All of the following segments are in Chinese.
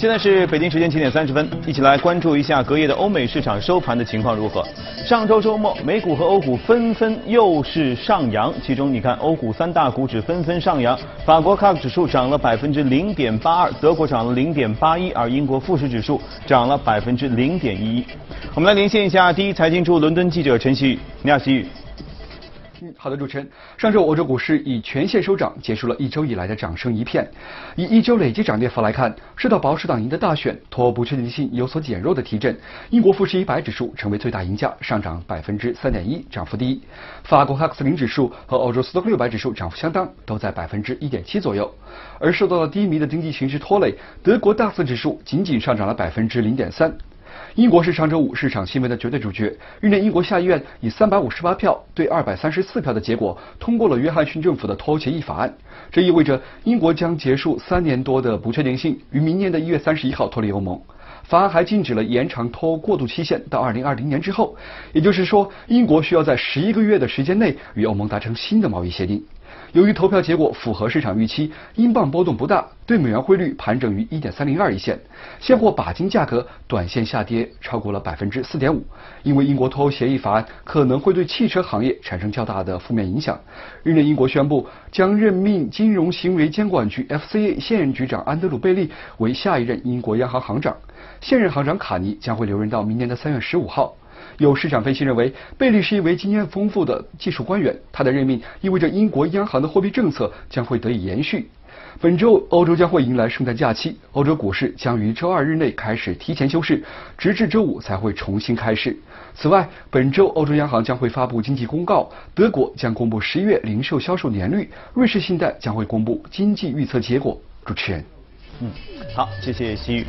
现在是北京时间七点三十分，一起来关注一下隔夜的欧美市场收盘的情况如何。上周周末，美股和欧股纷纷又是上扬，其中你看，欧股三大股指纷纷上扬，法国 CAC 指数涨了百分之零点八二，德国涨了零点八一，而英国富时指数涨了百分之零点一一。我们来连线一下第一财经驻伦敦记者陈曦宇，你好，曦宇。嗯，好的，主持人。上周欧洲股市以全线收涨，结束了一周以来的涨声一片。以一周累计涨跌幅来看，受到保守党赢得大选、托不确定性有所减弱的提振，英国富时一百指数成为最大赢家，上涨百分之三点一，涨幅第一。法国 CAC 零指数和欧洲斯托克六百指数涨幅相当，都在百分之一点七左右。而受到了低迷的经济形势拖累，德国 DAX 指数仅仅上涨了百分之零点三。英国是上周五市场新闻的绝对主角。日内，英国下议院以三百五十八票对二百三十四票的结果，通过了约翰逊政府的脱欧协议法案。这意味着英国将结束三年多的不确定性，于明年的一月三十一号脱离欧盟。法案还禁止了延长脱欧过渡期限到二零二零年之后，也就是说，英国需要在十一个月的时间内与欧盟达成新的贸易协定。由于投票结果符合市场预期，英镑波动不大，对美元汇率盘整于一点三零二一线。现货钯金价格短线下跌超过了百分之四点五，因为英国脱欧协议法案可能会对汽车行业产生较大的负面影响。日内，英国宣布将任命金融行为监管局 FCA 现任局长安德鲁·贝利为下一任英国央行行长，现任行长卡尼将会留任到明年的三月十五号。有市场分析认为，贝利是一位经验丰富的技术官员，他的任命意味着英国央行的货币政策将会得以延续。本周欧洲将会迎来圣诞假期，欧洲股市将于周二日内开始提前休市，直至周五才会重新开市。此外，本周欧洲央行将会发布经济公告，德国将公布十一月零售销售年率，瑞士信贷将会公布经济预测结果。主持人，嗯，好，谢谢西宇。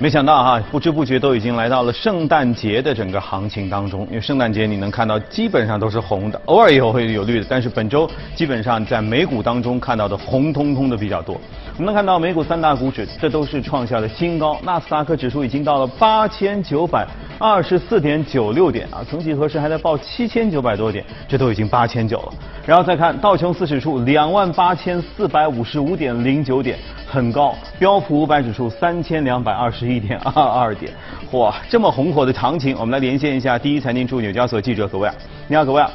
没想到哈，不知不觉都已经来到了圣诞节的整个行情当中。因为圣诞节你能看到基本上都是红的，偶尔也会有绿的，但是本周基本上在美股当中看到的红彤彤的比较多。我们能看到美股三大股指，这都是创下了新高。纳斯达克指数已经到了八千九百二十四点九六点啊，曾几何时还在报七千九百多点，这都已经八千九了。然后再看道琼斯指数两万八千四百五十五点零九点。很高，标普五百指数三千两百二十一点二二点，哇，这么红火的行情，我们来连线一下第一财经驻纽交所记者葛威尔。你好，葛威尔。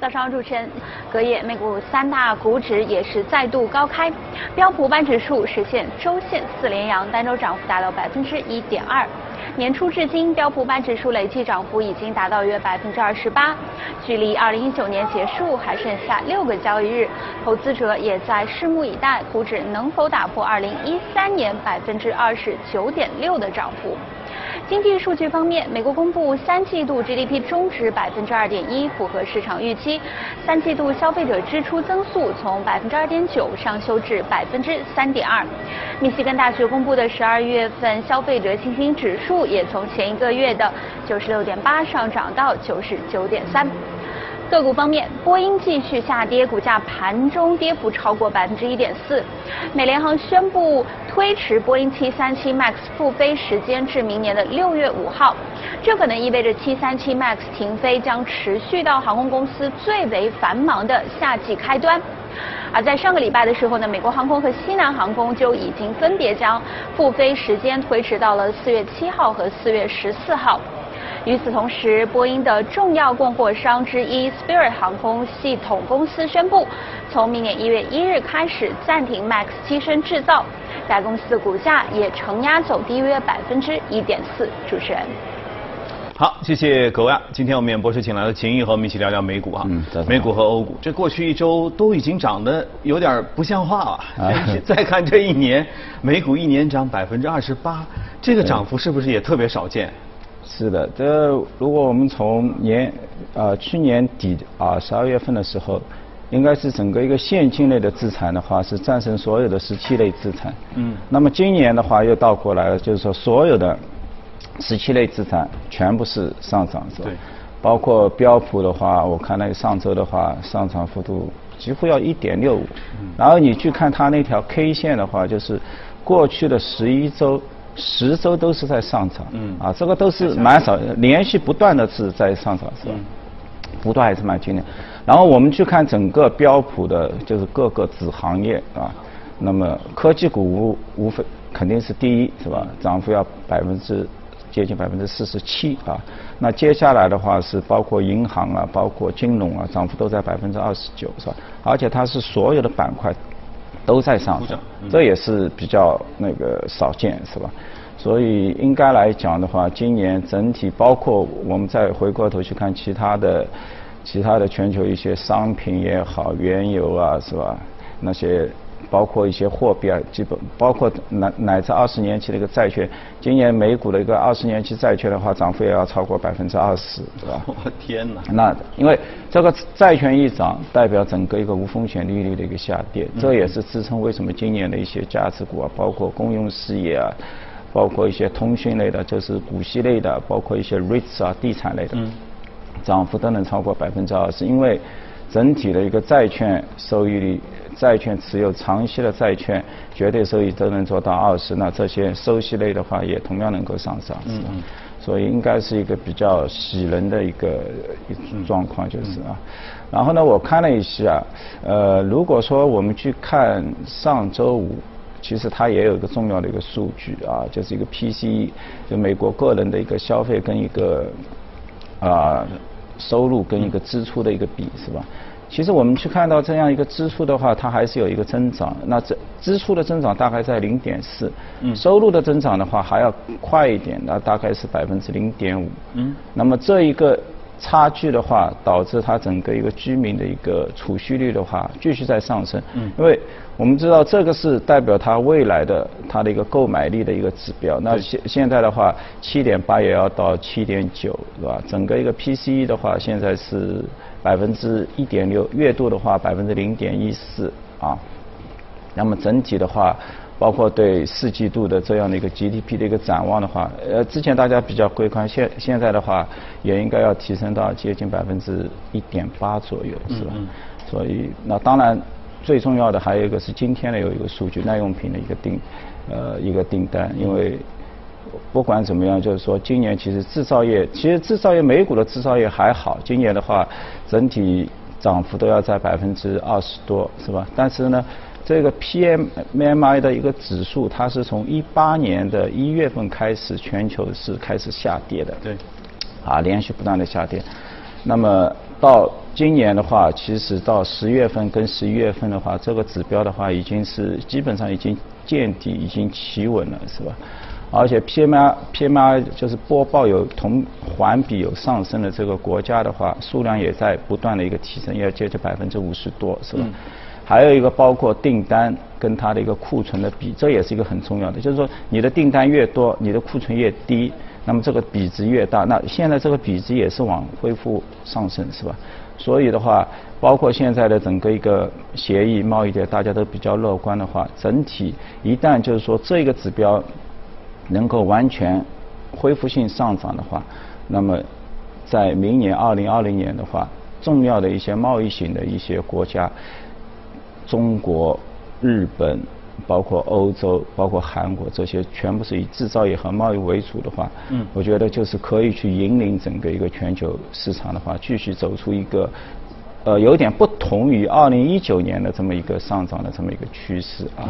早上主持人，隔夜美股三大股指也是再度高开，标普五百指数实现周线四连阳，单周涨幅达到百分之一点二。年初至今，标普半指数累计涨幅已经达到约百分之二十八，距离二零一九年结束还剩下六个交易日，投资者也在拭目以待，股指能否打破二零一三年百分之二十九点六的涨幅。经济数据方面，美国公布三季度 GDP 中值百分之二点一，符合市场预期。三季度消费者支出增速从百分之二点九上修至百分之三点二。密西根大学公布的十二月份消费者信心指数也从前一个月的九十六点八上涨到九十九点三。个股方面，波音继续下跌，股价盘中跌幅超过百分之一点四。美联航宣布推迟波音737 MAX 复飞时间至明年的六月五号，这可能意味着737 MAX 停飞将持续到航空公司最为繁忙的夏季开端。而在上个礼拜的时候呢，美国航空和西南航空就已经分别将复飞时间推迟到了四月七号和四月十四号。与此同时，波音的重要供货商之一 Spirit 航空系统公司宣布，从明年一月一日开始暂停 MAX 机身制造。该公司的股价也承压走低约百分之一点四。主持人，好，谢谢各位。今天我们演播室请来了秦毅和我们一起聊聊美股啊，嗯美股和欧股。这过去一周都已经涨得有点不像话了。再看这一年，美股一年涨百分之二十八，这个涨幅是不是也特别少见？是的，这如果我们从年啊去年底啊十二月份的时候，应该是整个一个现金类的资产的话是战胜所有的十七类资产。嗯。那么今年的话又倒过来了，就是说所有的十七类资产全部是上涨，是吧？对。包括标普的话，我看那个上周的话上涨幅度几乎要一点六五。嗯。然后你去看它那条 K 线的话，就是过去的十一周。十周都是在上涨，嗯，啊，这个都是蛮少，连续不断的是在上涨，是吧？不断还是蛮惊人。然后我们去看整个标普的，就是各个子行业啊，那么科技股无无非肯定是第一是吧？涨幅要百分之接近百分之四十七啊。那接下来的话是包括银行啊，包括金融啊，涨幅都在百分之二十九是吧？而且它是所有的板块都在上涨，这也是比较那个少见是吧？所以应该来讲的话，今年整体包括我们再回过头去看其他的。其他的全球一些商品也好，原油啊，是吧？那些包括一些货币啊，基本包括乃乃至二十年期的一个债券，今年美股的一个二十年期债券的话，涨幅也要超过百分之二十，是吧？我天哪！那因为这个债券一涨，代表整个一个无风险利率的一个下跌，这也是支撑为什么今年的一些价值股啊，包括公用事业啊，包括一些通讯类的，就是股息类的，包括一些 REITs 啊，地产类的。涨幅都能超过百分之二十，因为整体的一个债券收益率，债券持有长期的债券绝对收益都能做到二十，那这些收息类的话也同样能够上涨，是吧？所以应该是一个比较喜人的一个一状况，就是啊。然后呢，我看了一下，呃，如果说我们去看上周五，其实它也有一个重要的一个数据啊，就是一个 PCE，就美国个人的一个消费跟一个啊。收入跟一个支出的一个比是吧？其实我们去看到这样一个支出的话，它还是有一个增长。那这支出的增长大概在零点四，收入的增长的话还要快一点，那大概是百分之零点五。嗯，那么这一个。差距的话，导致它整个一个居民的一个储蓄率的话继续在上升。嗯，因为我们知道这个是代表它未来的它的一个购买力的一个指标。那现现在的话，七点八也要到七点九，是吧？整个一个 PCE 的话，现在是百分之一点六，月度的话百分之零点一四啊。那么整体的话。包括对四季度的这样的一个 GDP 的一个展望的话，呃，之前大家比较悲观，现现在的话也应该要提升到接近百分之一点八左右，是吧？所以那当然最重要的还有一个是今天的有一个数据，耐用品的一个订呃一个订单，因为不管怎么样，就是说今年其实制造业，其实制造业美股的制造业还好，今年的话整体涨幅都要在百分之二十多，是吧？但是呢。这个 PMI 的一个指数，它是从一八年的一月份开始，全球是开始下跌的。对。啊，连续不断的下跌。那么到今年的话，其实到十月份跟十一月份的话，这个指标的话，已经是基本上已经见底，已经企稳了，是吧？而且 PMI PMI 就是播报有同环比有上升的这个国家的话，数量也在不断的一个提升，要接近百分之五十多，是吧？还有一个包括订单跟它的一个库存的比，这也是一个很重要的。就是说，你的订单越多，你的库存越低，那么这个比值越大。那现在这个比值也是往恢复上升，是吧？所以的话，包括现在的整个一个协议贸易的，大家都比较乐观的话，整体一旦就是说这个指标能够完全恢复性上涨的话，那么在明年二零二零年的话，重要的一些贸易型的一些国家。中国、日本，包括欧洲、包括韩国，这些全部是以制造业和贸易为主的话，嗯，我觉得就是可以去引领整个一个全球市场的话，继续走出一个，呃，有点不同于二零一九年的这么一个上涨的这么一个趋势啊。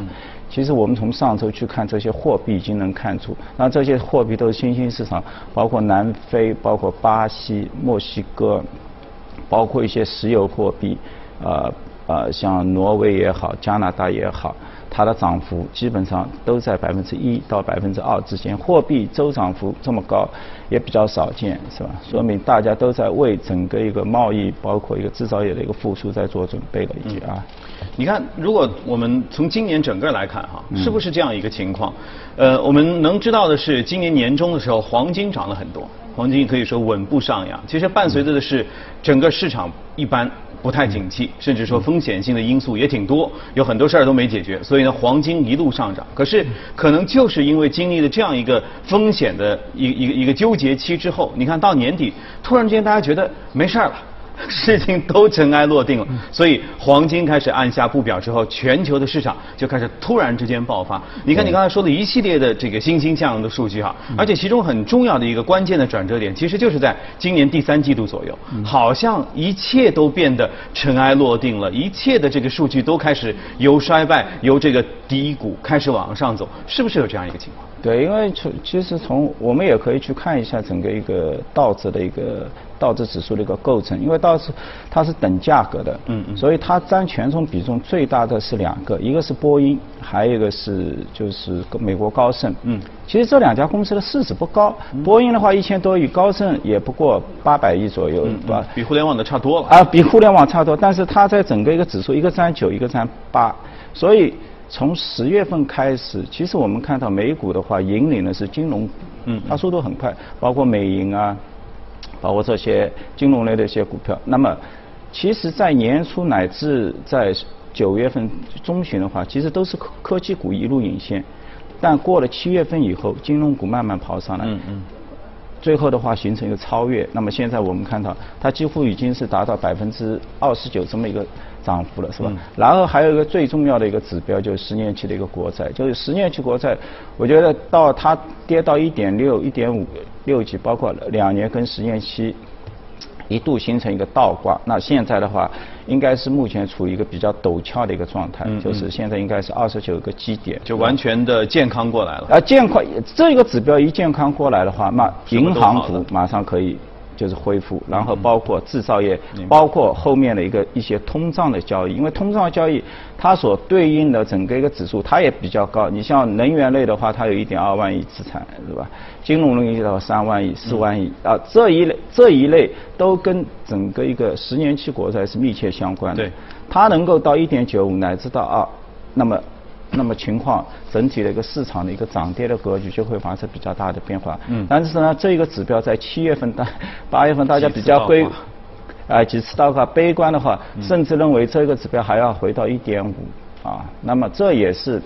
其实我们从上周去看这些货币，已经能看出，那这些货币都是新兴市场，包括南非、包括巴西、墨西哥，包括一些石油货币，呃。呃，像挪威也好，加拿大也好，它的涨幅基本上都在百分之一到百分之二之间。货币周涨幅这么高，也比较少见，是吧？说明大家都在为整个一个贸易，包括一个制造业的一个复苏在做准备了，已经啊。你看，如果我们从今年整个来看哈，是不是这样一个情况？呃，我们能知道的是，今年年中的时候，黄金涨了很多，黄金可以说稳步上扬。其实伴随着的是整个市场一般。不太景气，甚至说风险性的因素也挺多，有很多事儿都没解决，所以呢，黄金一路上涨。可是，可能就是因为经历了这样一个风险的一一个一个纠结期之后，你看到年底，突然之间大家觉得没事儿了，事情都尘埃落定了，所以黄金开始按下不表之后，全球的市场就开始突然之间爆发。你看你刚才说的一系列的这个欣欣向荣的数据哈，而且其中很重要的一个关键的转折点，其实就是在今年第三季度左右，好像一切都变得尘埃落定了，一切的这个数据都开始由衰败、由这个低谷开始往上走，是不是有这样一个情况？对，因为从其实从我们也可以去看一下整个一个道指的一个道指指数的一个构成，因为道指它是等价格的，嗯嗯，所以它占权重比重最大的是两个，一个是波音，还有一个是就是美国高盛，嗯，其实这两家公司的市值不高，波音的话一千多亿，高盛也不过八百亿左右，对吧？比互联网的差多了。啊，比互联网差多，但是它在整个一个指数，一个占九，一个占八，所以。从十月份开始，其实我们看到美股的话，引领的是金融股，嗯，它速度很快，包括美银啊，包括这些金融类的一些股票。那么，其实，在年初乃至在九月份中旬的话，其实都是科科技股一路领先，但过了七月份以后，金融股慢慢跑上来，嗯嗯，最后的话形成一个超越。那么现在我们看到，它几乎已经是达到百分之二十九这么一个。涨幅了是吧？然后还有一个最重要的一个指标就是十年期的一个国债，就是十年期国债，我觉得到它跌到一点六、一点五六级，包括两年跟十年期一度形成一个倒挂。那现在的话，应该是目前处于一个比较陡峭的一个状态，就是现在应该是二十九个基点，就完全的健康过来了。啊，健康这个指标一健康过来的话，那银行股马上可以。就是恢复，然后包括制造业，包括后面的一个一些通胀的交易，因为通胀交易它所对应的整个一个指数它也比较高。你像能源类的话，它有一点二万亿资产，是吧？金融类的话三万亿、四万亿啊，这一类这一类都跟整个一个十年期国债是密切相关的。对，它能够到一点九五乃至到二，那么。那么情况整体的一个市场的一个涨跌的格局就会发生比较大的变化。嗯。但是呢，这一个指标在七月份、大 八月份大家比较悲，啊，几次倒挂悲观的话，甚至认为这个指标还要回到一点五啊。那么这也是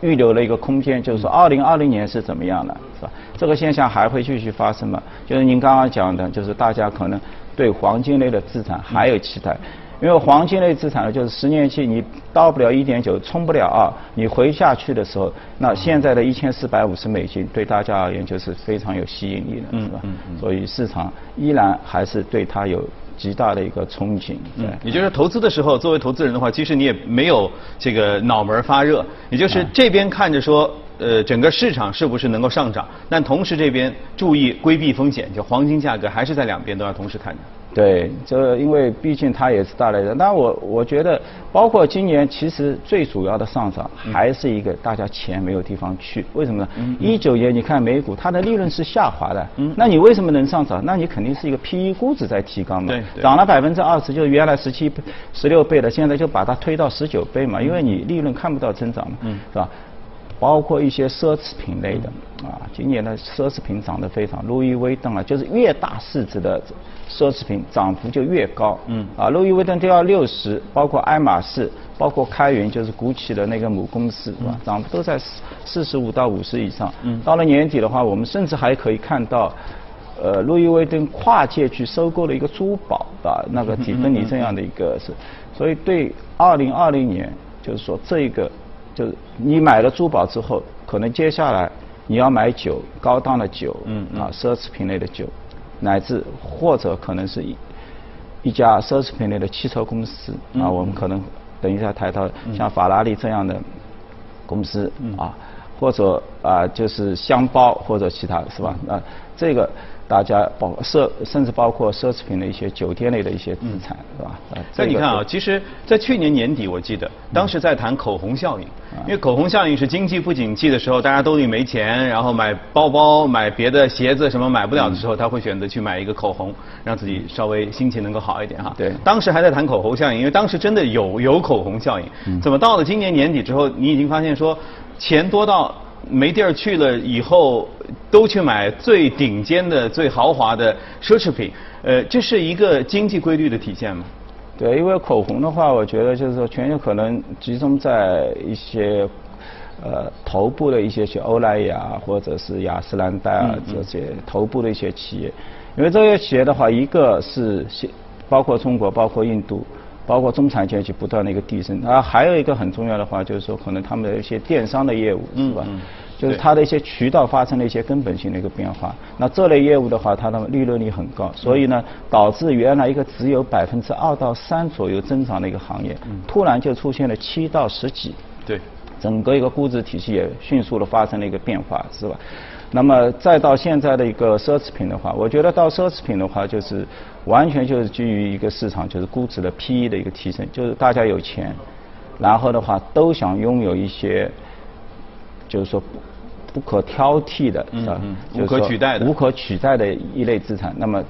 预留了一个空间，就是说二零二零年是怎么样的，是吧？这个现象还会继续发生吗？就是您刚刚讲的，就是大家可能对黄金类的资产还有期待。因为黄金类资产呢，就是十年期你到不了一点九，冲不了二，你回下去的时候，那现在的一千四百五十美金对大家而言就是非常有吸引力的，是吧？所以市场依然还是对它有极大的一个憧憬。嗯，也就是投资的时候，作为投资人的话，其实你也没有这个脑门发热，也就是这边看着说，呃，整个市场是不是能够上涨，但同时这边注意规避风险，就黄金价格还是在两边都要同时看的。对，这因为毕竟它也是大类的，那我我觉得，包括今年其实最主要的上涨还是一个大家钱没有地方去，为什么呢？一九年你看美股它的利润是下滑的，那你为什么能上涨？那你肯定是一个 P/E 估值在提高嘛，涨了百分之二十，就是原来十七、十六倍的，现在就把它推到十九倍嘛，因为你利润看不到增长嘛，是吧？包括一些奢侈品类的啊，今年的奢侈品涨得非常，路易威登啊，就是越大市值的奢侈品涨幅就越高。嗯。啊，路易威登都要六十，包括爱马仕，包括开云，就是古奇的那个母公司，是吧？涨幅都在四四十五到五十以上。嗯。到了年底的话，我们甚至还可以看到，呃，路易威登跨界去收购了一个珠宝的那个 蒂芬尼这样的一个是，所以对二零二零年，就是说这个。就是你买了珠宝之后，可能接下来你要买酒，高档的酒，嗯啊，奢侈品类的酒，乃至或者可能是一一家奢侈品类的汽车公司啊，我们可能等一下谈到像法拉利这样的公司啊，或者啊就是箱包或者其他是吧？啊，这个。大家包奢甚至包括奢侈品的一些酒店类的一些资产，是吧？那你看啊，其实，在去年年底，我记得当时在谈口红效应，因为口红效应是经济不景气的时候，大家兜里没钱，然后买包包、买别的鞋子什么买不了的时候，他会选择去买一个口红，让自己稍微心情能够好一点哈。对。当时还在谈口红效应，因为当时真的有有口红效应。怎么到了今年年底之后，你已经发现说钱多到？没地儿去了以后，都去买最顶尖的、最豪华的奢侈品。呃，这是一个经济规律的体现吗？对，因为口红的话，我觉得就是说，全球可能集中在一些呃头部的一些像欧莱雅或者是雅诗兰黛啊这些头部的一些企业。因为这些企业的话，一个是包括中国，包括印度，包括中产阶级不断的一个递升。啊，还有一个很重要的话，就是说可能他们的一些电商的业务，是吧？就是它的一些渠道发生了一些根本性的一个变化。那这类业务的话，它的利润率很高，所以呢，导致原来一个只有百分之二到三左右增长的一个行业，突然就出现了七到十几。对。整个一个估值体系也迅速的发生了一个变化，是吧？那么再到现在的一个奢侈品的话，我觉得到奢侈品的话，就是完全就是基于一个市场，就是估值的 P/E 的一个提升，就是大家有钱，然后的话都想拥有一些，就是说不不可挑剔的，是吧？无可取代的无可取代的一类资产，那么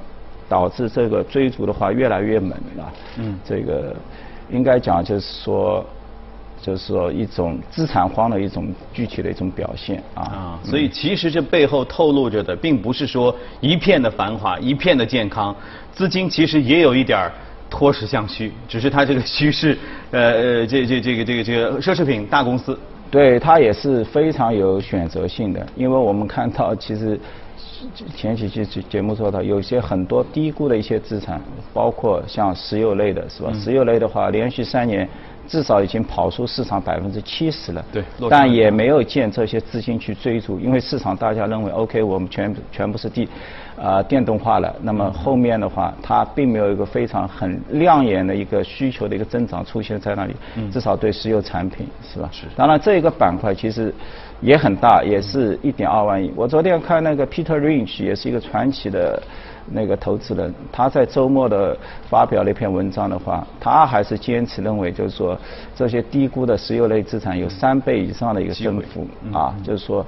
导致这个追逐的话越来越猛了。嗯，这个应该讲就是说。就是说一种资产荒的一种具体的一种表现啊。啊，所以其实这背后透露着的，并不是说一片的繁华，一片的健康，资金其实也有一点脱实向虚，只是它这个虚是呃呃这这这个这个这个奢侈品大公司。对，它也是非常有选择性的，因为我们看到其实前几期节目说到，有些很多低估的一些资产，包括像石油类的是吧？石油类的话，连续三年。至少已经跑出市场百分之七十了，对，但也没有见这些资金去追逐，因为市场大家认为，OK，我们全全部是地，啊，电动化了，那么后面的话，它并没有一个非常很亮眼的一个需求的一个增长出现在那里，至少对石油产品是吧？是。当然，这一个板块其实也很大，也是一点二万亿。我昨天看那个 Peter Lynch，也是一个传奇的。那个投资人他在周末的发表了一篇文章的话，他还是坚持认为，就是说这些低估的石油类资产有三倍以上的一个增幅啊，就是说，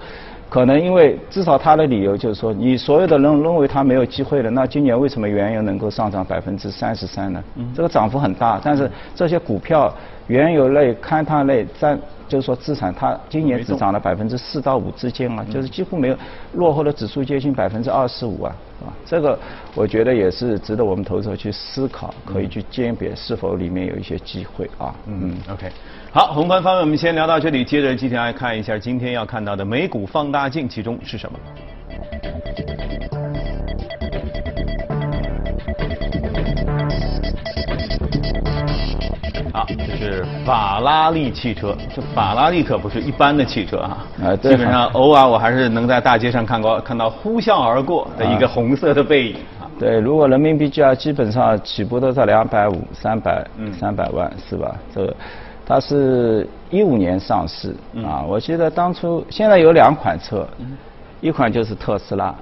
可能因为至少他的理由就是说，你所有的人认为它没有机会了，那今年为什么原油能够上涨百分之三十三呢？这个涨幅很大，但是这些股票，原油类、勘探类占。就是说，资产它今年只涨了百分之四到五之间啊，就是几乎没有落后的指数接近百分之二十五啊？这个我觉得也是值得我们投资者去思考，可以去鉴别是否里面有一些机会啊。嗯，OK，好，宏观方面我们先聊到这里，接着今天来看一下今天要看到的美股放大镜，其中是什么？啊，这是法拉利汽车。这法拉利可不是一般的汽车啊！啊，基本上偶尔我还是能在大街上看过看到呼啸而过的一个红色的背影啊。对，如果人民币价基本上起步都在两百五、三百、三百万是吧？这个它是一五年上市啊。我记得当初现在有两款车，一款就是特斯拉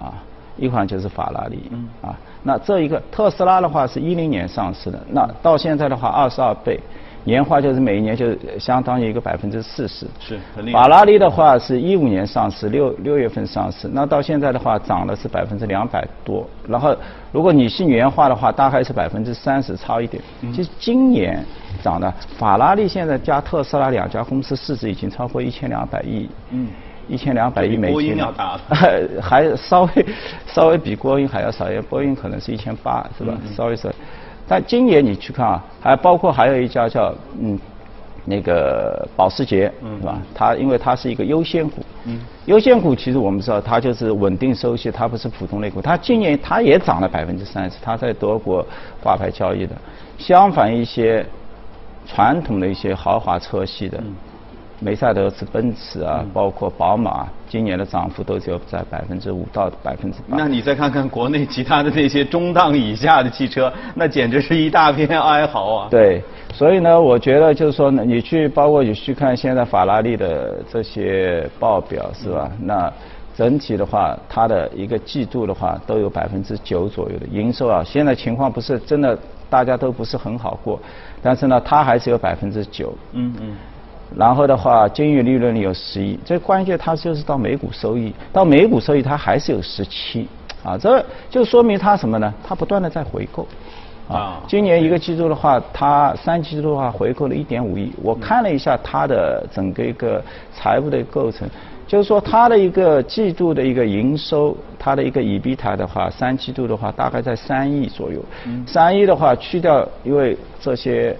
啊，一款就是法拉利啊。那这一个特斯拉的话是一零年上市的，那到现在的话二十二倍，年化就是每一年就相当于一个百分之四十。是。法拉利的话是一五年上市，六六月份上市，那到现在的话涨了是百分之两百多。然后如果你是年化的话，大概是百分之三十，差一点。其实今年涨的法拉利现在加特斯拉两家公司市值已经超过一千两百亿。嗯。一千两百亿美金，还稍微稍微比波音还要少一点，波音可能是一千八，是吧？稍微少。但今年你去看啊，还包括还有一家叫嗯那个保时捷，是吧？它因为它是一个优先股，优先股其实我们知道它就是稳定收息，它不是普通类股。它今年它也涨了百分之三十，它在德国挂牌交易的。相反一些传统的一些豪华车系的。梅赛德斯奔驰啊，包括宝马，今年的涨幅都只有在百分之五到百分之八。那你再看看国内其他的那些中档以下的汽车，那简直是一大片哀嚎啊！对，所以呢，我觉得就是说呢，你去包括你去看现在法拉利的这些报表是吧？那整体的话，它的一个季度的话都有百分之九左右的营收啊。现在情况不是真的，大家都不是很好过，但是呢，它还是有百分之九。嗯嗯。然后的话，经营利润率有十一，这关键它就是到每股收益，到每股收益它还是有十七，啊，这就说明它什么呢？它不断的在回购，啊，今年一个季度的话，它三季度的话回购了一点五亿，我看了一下它的整个一个财务的构成，就是说它的一个季度的一个营收，它的一个 ebita 的话，三季度的话大概在三亿左右，三亿的话去掉因为这些。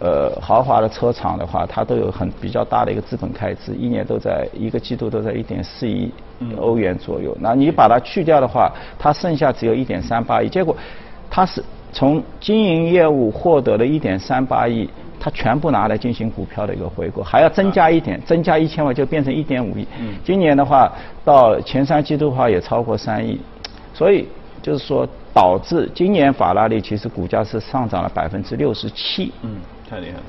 呃，豪华的车厂的话，它都有很比较大的一个资本开支，一年都在一个季度都在一点四亿欧元左右。那你把它去掉的话，它剩下只有一点三八亿。结果，它是从经营业务获得了一点三八亿，他全部拿来进行股票的一个回购，还要增加一点，增加一千万就变成一点五亿。今年的话，到前三季度的话也超过三亿，所以就是说导致今年法拉利其实股价是上涨了百分之六十七。嗯，太厉害了。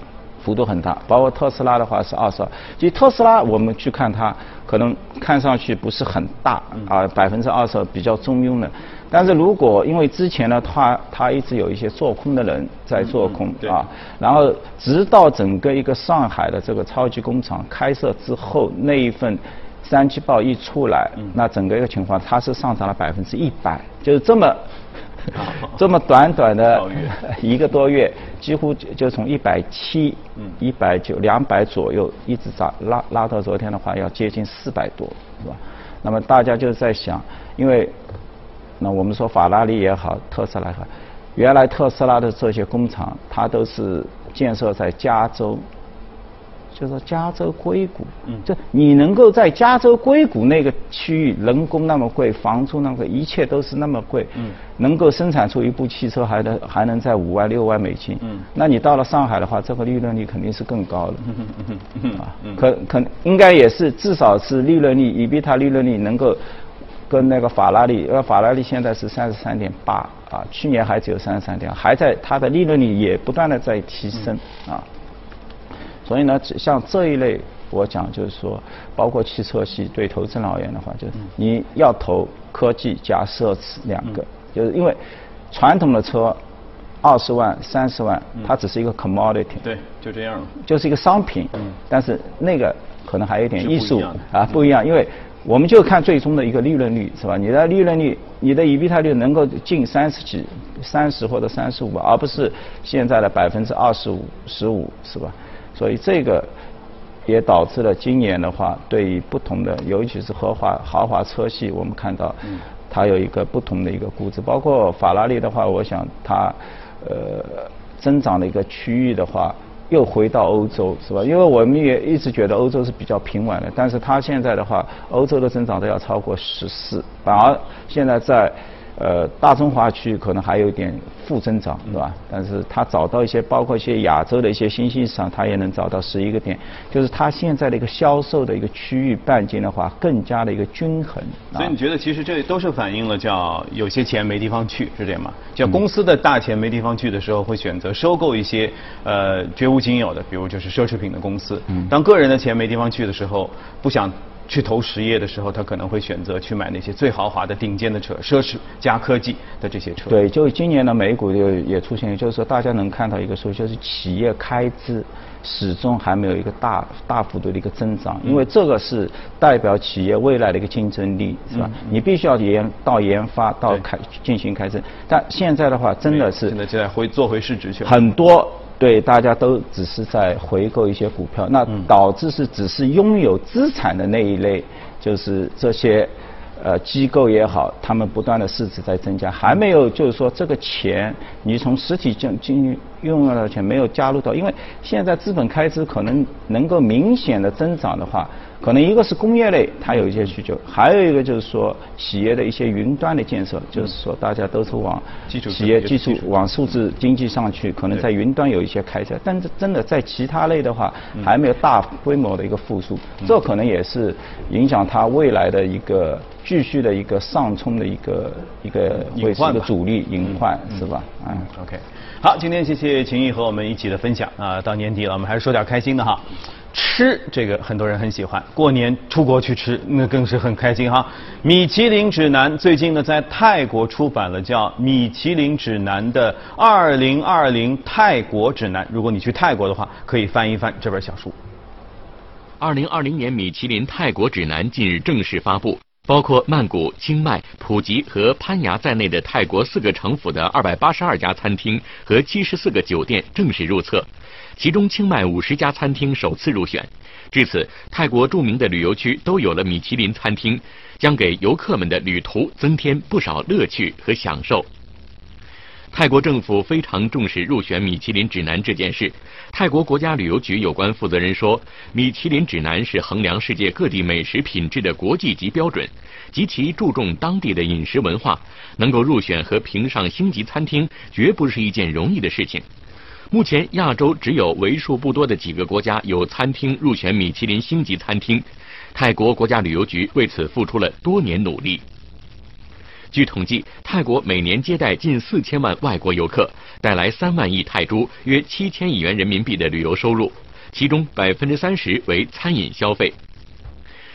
幅度很大，包括特斯拉的话是二十二。其实特斯拉我们去看它，可能看上去不是很大啊，百分之二十二比较中庸的。但是如果因为之前呢，它它一直有一些做空的人在做空啊，然后直到整个一个上海的这个超级工厂开设之后，那一份三季报一出来，那整个一个情况它是上涨了百分之一百，就是这么。这么短短的一个多月，几乎就从一百七、一百九、两百左右，一直涨拉拉到昨天的话，要接近四百多，是吧？那么大家就在想，因为那我们说法拉利也好，特斯拉也好，原来特斯拉的这些工厂，它都是建设在加州。就是说加州硅谷，嗯，这你能够在加州硅谷那个区域，人工那么贵，房租那么贵，一切都是那么贵，嗯，能够生产出一部汽车还能还能在五万六万美金，嗯，那你到了上海的话，这个利润率肯定是更高的，嗯嗯嗯啊，可可应该也是至少是利润率，以比它利润率能够跟那个法拉利，呃，法拉利现在是三十三点八啊，去年还只有三十三点，还在它的利润率也不断的在提升啊。所以呢，像这一类，我讲就是说，包括汽车系对投资人而言的话，就是你要投科技加奢侈两个，就是因为传统的车二十万、三十万，它只是一个 commodity，对，就这样，就是一个商品。嗯。但是那个可能还有点艺术啊，不一样，因为我们就看最终的一个利润率，是吧？你的利润率，你的 EBIT 率能够近三十几、三十或者三十五，而不是现在的百分之二十五、十五，是吧？所以这个也导致了今年的话，对于不同的，尤其是豪华豪华车系，我们看到它有一个不同的一个估值。包括法拉利的话，我想它呃增长的一个区域的话，又回到欧洲，是吧？因为我们也一直觉得欧洲是比较平稳的，但是它现在的话，欧洲的增长都要超过十四，反而现在在。呃，大中华区可能还有点负增长，是吧？但是它找到一些，包括一些亚洲的一些新兴市场，它也能找到十一个点，就是它现在的一个销售的一个区域半径的话，更加的一个均衡。所以你觉得其实这都是反映了叫有些钱没地方去，是这样吗？叫公司的大钱没地方去的时候，会选择收购一些呃绝无仅有的，比如就是奢侈品的公司。当个人的钱没地方去的时候，不想。去投实业的时候，他可能会选择去买那些最豪华的、顶尖的车，奢侈加科技的这些车。对，就今年的美股就也出现，就是说大家能看到一个数，就是企业开支始终还没有一个大大幅度的一个增长，因为这个是代表企业未来的一个竞争力，是吧？你必须要研到研发到开进行开支，但现在的话真的是现在就在回做回市值去了，很多。对，大家都只是在回购一些股票，那导致是只是拥有资产的那一类，就是这些呃机构也好，他们不断的市值在增加，还没有就是说这个钱你从实体进进用了的钱没有加入到，因为现在资本开支可能能够明显的增长的话。可能一个是工业类，它有一些需求，还有一个就是说企业的一些云端的建设，就是说大家都是往企业技术往数字经济上去，可能在云端有一些开展，但是真的在其他类的话，还没有大规模的一个复苏，这可能也是影响它未来的一个继续的一个上冲的一个一个会是一个主力隐患，是吧？嗯，OK，好，今天谢谢秦毅和我们一起的分享啊，到年底了，我们还是说点开心的哈。吃这个很多人很喜欢，过年出国去吃那更是很开心哈。米其林指南最近呢在泰国出版了叫《米其林指南的二零二零泰国指南》，如果你去泰国的话，可以翻一翻这本小书。二零二零年米其林泰国指南近日正式发布，包括曼谷、清迈、普吉和攀牙在内的泰国四个城府的二百八十二家餐厅和七十四个酒店正式入册。其中，清迈五十家餐厅首次入选。至此，泰国著名的旅游区都有了米其林餐厅，将给游客们的旅途增添不少乐趣和享受。泰国政府非常重视入选米其林指南这件事。泰国国家旅游局有关负责人说，米其林指南是衡量世界各地美食品质的国际级标准，极其注重当地的饮食文化。能够入选和评上星级餐厅，绝不是一件容易的事情。目前，亚洲只有为数不多的几个国家有餐厅入选米其林星级餐厅。泰国国家旅游局为此付出了多年努力。据统计，泰国每年接待近四千万外国游客，带来三万亿泰铢（约七千亿元人民币）的旅游收入，其中百分之三十为餐饮消费。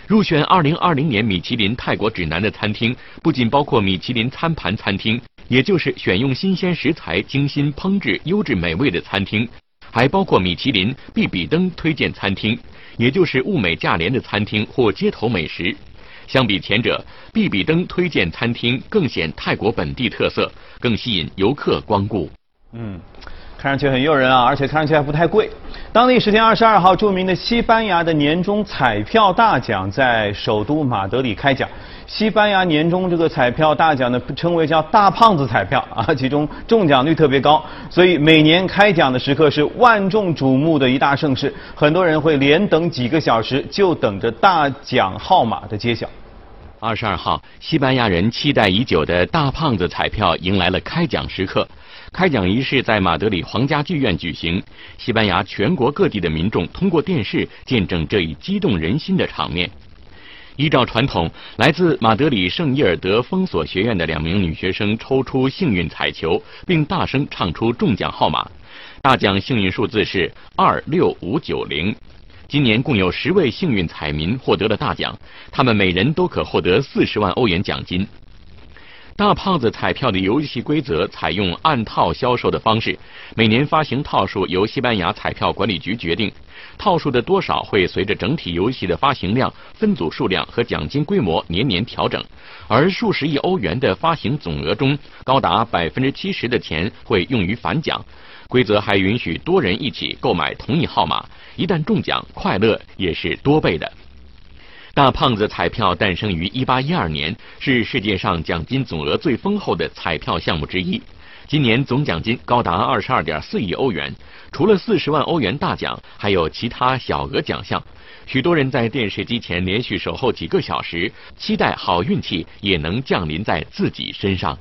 入选二零二零年米其林泰国指南的餐厅，不仅包括米其林餐盘餐厅，也就是选用新鲜食材、精心烹制优质美味的餐厅，还包括米其林必比登推荐餐厅，也就是物美价廉的餐厅或街头美食。相比前者，必比登推荐餐厅更显泰国本地特色，更吸引游客光顾。嗯，看上去很诱人啊，而且看上去还不太贵。当地时间二十二号，著名的西班牙的年终彩票大奖在首都马德里开奖。西班牙年终这个彩票大奖呢，称为叫“大胖子彩票” 啊，其中中奖率特别高，所以每年开奖的时刻是万众瞩目的一大盛事，很多人会连等几个小时，就等着大奖号码的揭晓。二十二号，西班牙人期待已久的大胖子彩票迎来了开奖时刻。开奖仪式在马德里皇家剧院举行，西班牙全国各地的民众通过电视见证这一激动人心的场面。依照传统，来自马德里圣伊尔德封锁学院的两名女学生抽出幸运彩球，并大声唱出中奖号码。大奖幸运数字是二六五九零。今年共有十位幸运彩民获得了大奖，他们每人都可获得四十万欧元奖金。大胖子彩票的游戏规则采用按套销售的方式，每年发行套数由西班牙彩票管理局决定，套数的多少会随着整体游戏的发行量、分组数量和奖金规模年年调整，而数十亿欧元的发行总额中，高达百分之七十的钱会用于返奖。规则还允许多人一起购买同一号码，一旦中奖，快乐也是多倍的。大胖子彩票诞生于1812年，是世界上奖金总额最丰厚的彩票项目之一。今年总奖金高达22.4亿欧元，除了40万欧元大奖，还有其他小额奖项。许多人在电视机前连续守候几个小时，期待好运气也能降临在自己身上。